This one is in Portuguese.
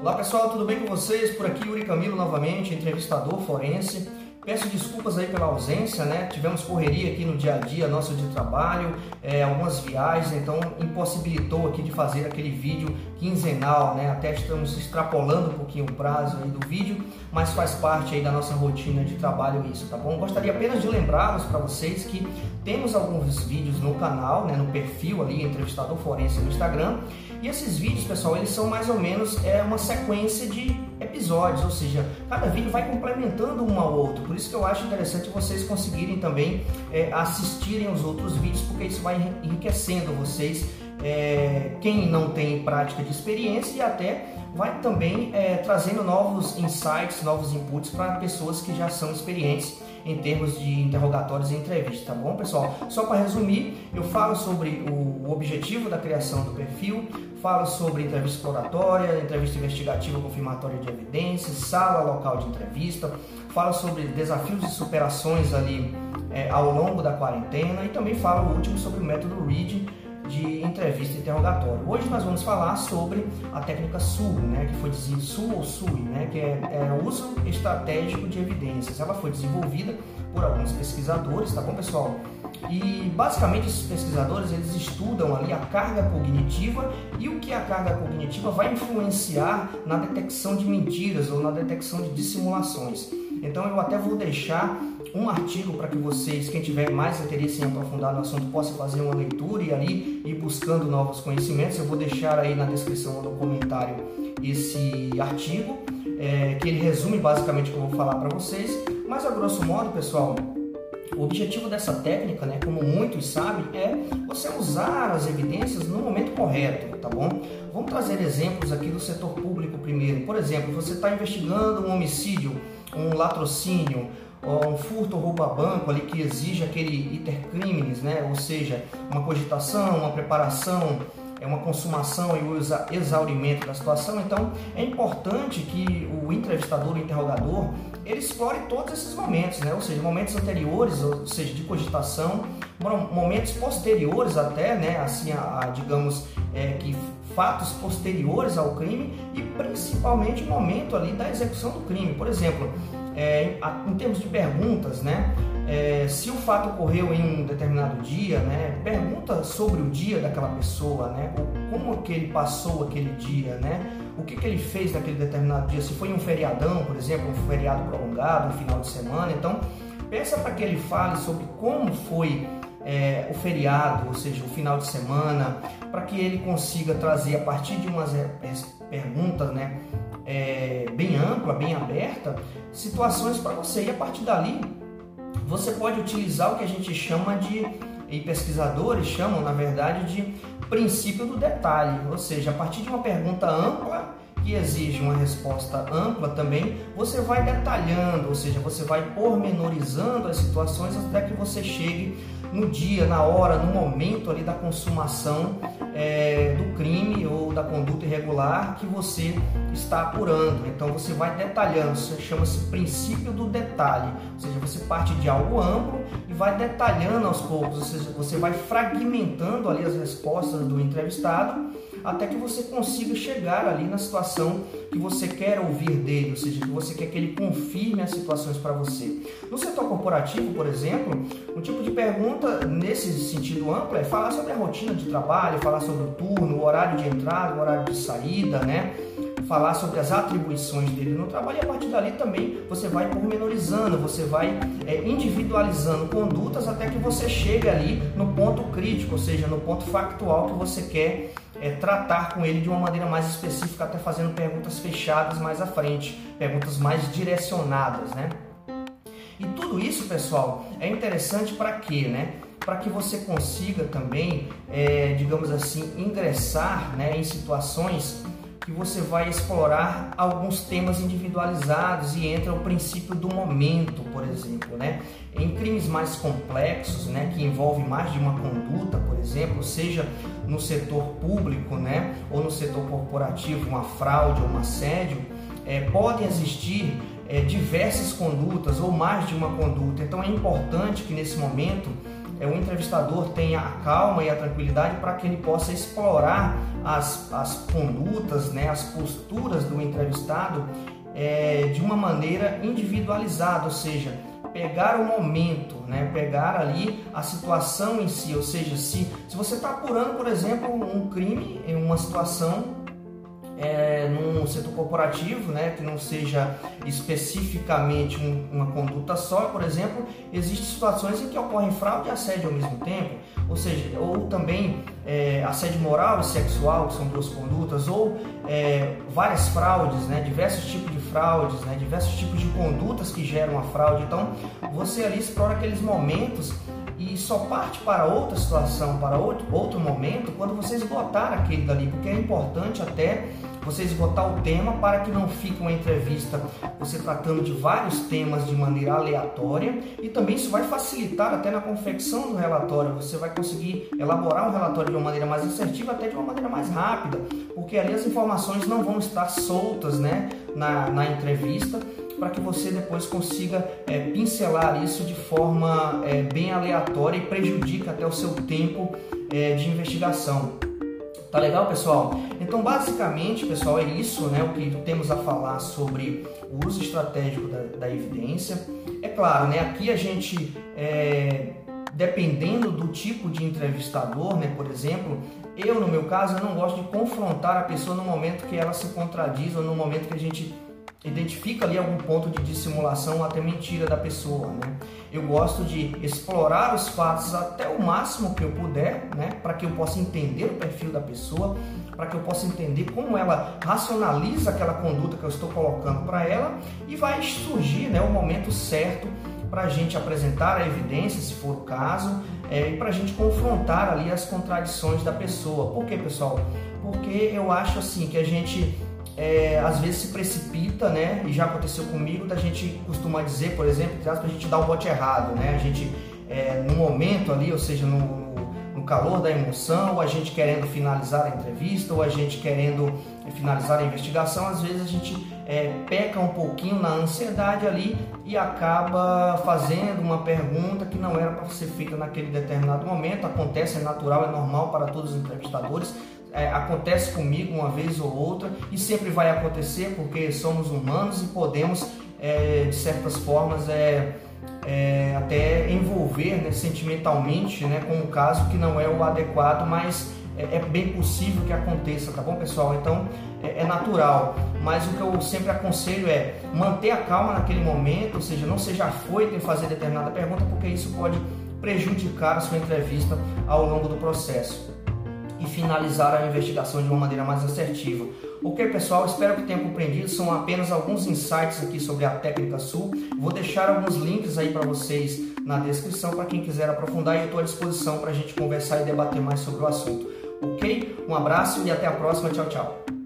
Olá pessoal, tudo bem com vocês? Por aqui Yuri Camilo novamente, entrevistador forense. Peço desculpas aí pela ausência, né? Tivemos correria aqui no dia a dia nosso de trabalho, é, algumas viagens, então impossibilitou aqui de fazer aquele vídeo quinzenal, né? Até estamos extrapolando um pouquinho o prazo do vídeo, mas faz parte aí da nossa rotina de trabalho isso, tá bom? Gostaria apenas de lembrá-los para vocês que temos alguns vídeos no canal, né? No perfil ali, entrevistador forense no Instagram. E esses vídeos, pessoal, eles são mais ou menos é uma sequência de episódios, ou seja, cada vídeo vai complementando um ao outro. Por isso que eu acho interessante vocês conseguirem também é, assistirem os outros vídeos, porque isso vai enriquecendo vocês. É, quem não tem prática de experiência e até vai também é, trazendo novos insights, novos inputs para pessoas que já são experientes em termos de interrogatórios e entrevistas, tá bom, pessoal? Só para resumir, eu falo sobre o objetivo da criação do perfil, falo sobre entrevista exploratória, entrevista investigativa confirmatória de evidências, sala local de entrevista, falo sobre desafios e superações ali é, ao longo da quarentena e também falo o último sobre o método READ de entrevista e interrogatório. Hoje nós vamos falar sobre a técnica SUI, né, que foi dizer SU ou SUI, né, que é, é uso estratégico de evidências. Ela foi desenvolvida por alguns pesquisadores, tá bom, pessoal? E basicamente esses pesquisadores eles estudam ali a carga cognitiva e o que a carga cognitiva vai influenciar na detecção de mentiras ou na detecção de dissimulações. Então eu até vou deixar um artigo para que vocês, quem tiver mais interesse em aprofundar no assunto, possa fazer uma leitura e ali ir buscando novos conhecimentos. Eu vou deixar aí na descrição ou no comentário esse artigo, é, que ele resume basicamente o que eu vou falar para vocês. Mas a grosso modo, pessoal, o objetivo dessa técnica, né, como muitos sabem, é você usar as evidências no momento correto, tá bom? Vamos trazer exemplos aqui do setor público primeiro. Por exemplo, você está investigando um homicídio, um latrocínio, um furto ou roubo a banco ali que exige aquele iter criminis, né? ou seja, uma cogitação, uma preparação, é uma consumação e o exaurimento da situação. Então, é importante que o entrevistador, o interrogador, ele explore todos esses momentos, né? ou seja, momentos anteriores, ou seja, de cogitação, momentos posteriores até, né? assim, a, a digamos, é, que fatos posteriores ao crime e principalmente o momento ali da execução do crime. Por exemplo, é, em termos de perguntas, né? É, se o fato ocorreu em um determinado dia, né? Pergunta sobre o dia daquela pessoa, né? Como que ele passou aquele dia, né? O que, que ele fez naquele determinado dia? Se foi um feriadão, por exemplo, um feriado prolongado, um final de semana. Então, peça para que ele fale sobre como foi é, o feriado, ou seja, o final de semana, para que ele consiga trazer a partir de umas é, perguntas, né? é, bem ampla, bem aberta, situações para você. E a partir dali, você pode utilizar o que a gente chama de, e pesquisadores chamam, na verdade, de princípio do detalhe. Ou seja, a partir de uma pergunta ampla, que exige uma resposta ampla também, você vai detalhando, ou seja, você vai pormenorizando as situações até que você chegue no dia, na hora, no momento ali da consumação é, do crime ou da conduta irregular que você está apurando. Então você vai detalhando, isso chama-se princípio do detalhe, ou seja, você parte de algo amplo e vai detalhando aos poucos, ou seja, você vai fragmentando ali as respostas do entrevistado até que você consiga chegar ali na situação que você quer ouvir dele, ou seja, que você quer que ele confirme as situações para você. No setor corporativo, por exemplo, um tipo de pergunta nesse sentido amplo é falar sobre a rotina de trabalho, falar sobre o turno, o horário de entrada, o horário de saída, né? falar sobre as atribuições dele no trabalho e a partir dali também você vai pormenorizando, você vai é, individualizando condutas até que você chegue ali no ponto crítico, ou seja, no ponto factual que você quer é, tratar com ele de uma maneira mais específica, até fazendo perguntas fechadas mais à frente, perguntas mais direcionadas, né? E tudo isso, pessoal, é interessante para quê, né? Para que você consiga também, é, digamos assim, ingressar né, em situações que você vai explorar alguns temas individualizados e entra o princípio do momento, por exemplo, né? Em crimes mais complexos, né, que envolvem mais de uma conduta, por exemplo, seja no setor público, né, ou no setor corporativo, uma fraude ou um assédio, é, podem existir é, diversas condutas ou mais de uma conduta. Então é importante que nesse momento o entrevistador tenha a calma e a tranquilidade para que ele possa explorar as, as condutas, né, as posturas do entrevistado é, de uma maneira individualizada, ou seja, pegar o momento, né? pegar ali a situação em si, ou seja, se, se você está apurando, por exemplo, um crime em uma situação é, num setor corporativo, né, que não seja especificamente um, uma conduta só, por exemplo, existem situações em que ocorrem fraude e assédio ao mesmo tempo, ou seja, ou também é, assédio moral e sexual, que são duas condutas, ou é, várias fraudes, né, diversos tipos de fraudes, né, diversos tipos de condutas que geram a fraude. Então, você ali explora aqueles momentos e só parte para outra situação, para outro, outro momento, quando você esgotar aquele dali, porque é importante até você esgotar o tema para que não fique uma entrevista você tratando de vários temas de maneira aleatória e também isso vai facilitar até na confecção do relatório. Você vai conseguir elaborar um relatório de uma maneira mais assertiva, até de uma maneira mais rápida, porque ali as informações não vão estar soltas né, na, na entrevista para que você depois consiga é, pincelar isso de forma é, bem aleatória e prejudica até o seu tempo é, de investigação. Tá legal, pessoal? Então, basicamente, pessoal, é isso, né? O que temos a falar sobre o uso estratégico da, da evidência. É claro, né? Aqui a gente, é, dependendo do tipo de entrevistador, né? Por exemplo, eu, no meu caso, eu não gosto de confrontar a pessoa no momento que ela se contradiz ou no momento que a gente identifica ali algum ponto de dissimulação ou até mentira da pessoa, né? Eu gosto de explorar os fatos até o máximo que eu puder, né, para que eu possa entender o perfil da pessoa, para que eu possa entender como ela racionaliza aquela conduta que eu estou colocando para ela e vai surgir, né, o momento certo para a gente apresentar a evidência, se for o caso, é, e para a gente confrontar ali as contradições da pessoa. Por quê, pessoal? Porque eu acho assim que a gente é, às vezes se precipita, né? E já aconteceu comigo, da gente costuma dizer, por exemplo, que a gente dá o bote errado, né? A gente, é, no momento ali, ou seja, no, no calor da emoção, ou a gente querendo finalizar a entrevista, ou a gente querendo finalizar a investigação, às vezes a gente é, peca um pouquinho na ansiedade ali e acaba fazendo uma pergunta que não era para ser feita naquele determinado momento. Acontece, é natural, é normal para todos os entrevistadores é, acontece comigo uma vez ou outra e sempre vai acontecer porque somos humanos e podemos, é, de certas formas, é, é até envolver né, sentimentalmente né, com um caso que não é o adequado, mas é, é bem possível que aconteça, tá bom, pessoal? Então é, é, natural, mas o que eu sempre aconselho é manter a calma naquele momento, ou seja, não seja afoito em fazer determinada pergunta, porque isso pode prejudicar a sua entrevista ao longo do processo e finalizar a investigação de uma maneira mais assertiva. Ok, pessoal, espero que tenham compreendido. São apenas alguns insights aqui sobre a técnica Sul. Vou deixar alguns links aí para vocês na descrição para quem quiser aprofundar e eu estou à disposição para a gente conversar e debater mais sobre o assunto. Ok? Um abraço e até a próxima. Tchau, tchau.